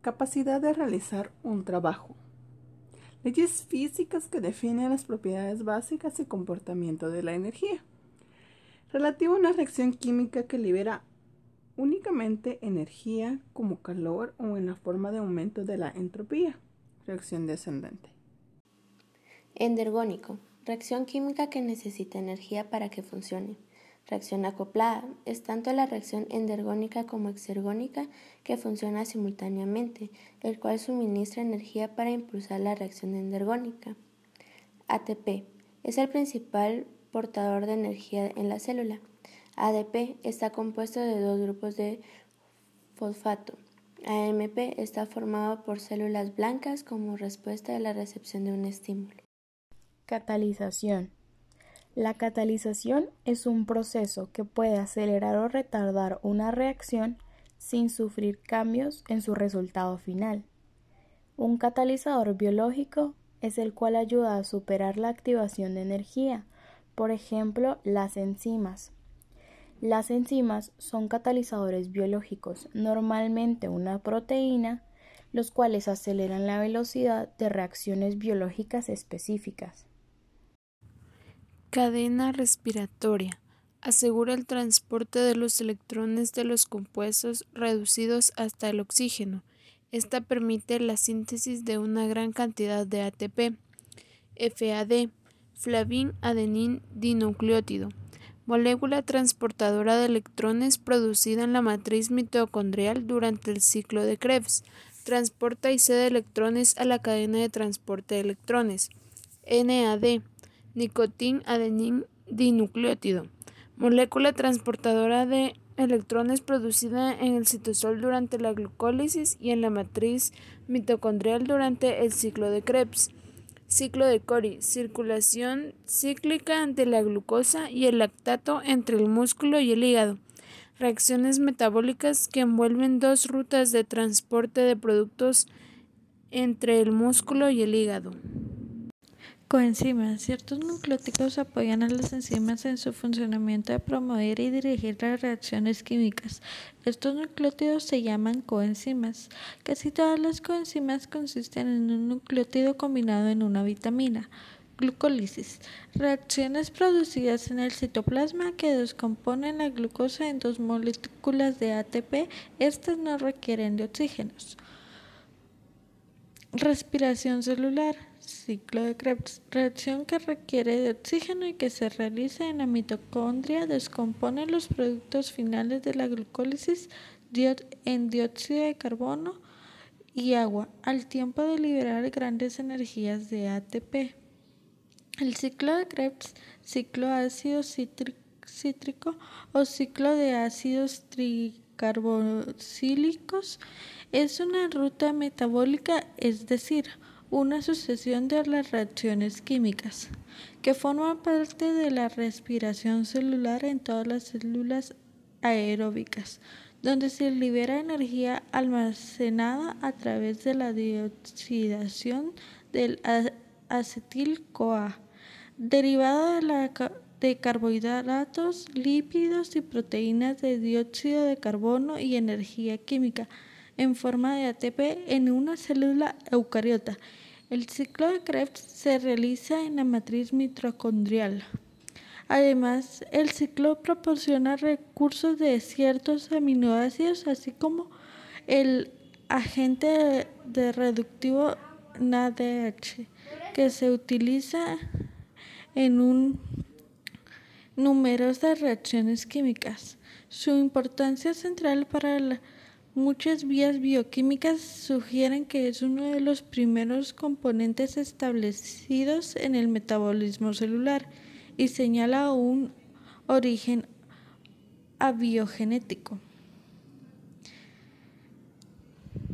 capacidad de realizar un trabajo. Leyes físicas que definen las propiedades básicas y comportamiento de la energía. Relativo a una reacción química que libera únicamente energía como calor o en la forma de aumento de la entropía. Reacción descendente. Endergónico. Reacción química que necesita energía para que funcione. Reacción acoplada es tanto la reacción endergónica como exergónica que funciona simultáneamente, el cual suministra energía para impulsar la reacción endergónica. ATP es el principal portador de energía en la célula. ADP está compuesto de dos grupos de fosfato. AMP está formado por células blancas como respuesta a la recepción de un estímulo. Catalización la catalización es un proceso que puede acelerar o retardar una reacción sin sufrir cambios en su resultado final. Un catalizador biológico es el cual ayuda a superar la activación de energía, por ejemplo, las enzimas. Las enzimas son catalizadores biológicos, normalmente una proteína, los cuales aceleran la velocidad de reacciones biológicas específicas. Cadena respiratoria. Asegura el transporte de los electrones de los compuestos reducidos hasta el oxígeno. Esta permite la síntesis de una gran cantidad de ATP. FAD. Flavin adenin dinucleótido. Molécula transportadora de electrones producida en la matriz mitocondrial durante el ciclo de Krebs. Transporta y cede electrones a la cadena de transporte de electrones. NAD nicotin adenin dinucleótido, molécula transportadora de electrones producida en el citosol durante la glucólisis y en la matriz mitocondrial durante el ciclo de Krebs. Ciclo de Cori, circulación cíclica ante la glucosa y el lactato entre el músculo y el hígado. Reacciones metabólicas que envuelven dos rutas de transporte de productos entre el músculo y el hígado. Coenzimas. Ciertos nucleótidos apoyan a las enzimas en su funcionamiento de promover y dirigir las reacciones químicas. Estos nucleótidos se llaman coenzimas. Casi todas las coenzimas consisten en un nucleótido combinado en una vitamina. Glucólisis. Reacciones producidas en el citoplasma que descomponen la glucosa en dos moléculas de ATP. Estas no requieren de oxígenos. Respiración celular ciclo de Krebs, reacción que requiere de oxígeno y que se realiza en la mitocondria, descompone los productos finales de la glucólisis en dióxido de carbono y agua, al tiempo de liberar grandes energías de ATP. El ciclo de Krebs, ciclo ácido cítrico o ciclo de ácidos tricarboxílicos, es una ruta metabólica, es decir, una sucesión de las reacciones químicas que forman parte de la respiración celular en todas las células aeróbicas, donde se libera energía almacenada a través de la dioxidación del acetil-CoA, derivada de, de carbohidratos, lípidos y proteínas de dióxido de carbono y energía química en forma de ATP en una célula eucariota el ciclo de Krebs se realiza en la matriz mitocondrial. Además, el ciclo proporciona recursos de ciertos aminoácidos, así como el agente de reductivo NADH, que se utiliza en un numerosas reacciones químicas. Su importancia central para la Muchas vías bioquímicas sugieren que es uno de los primeros componentes establecidos en el metabolismo celular y señala un origen abiogenético.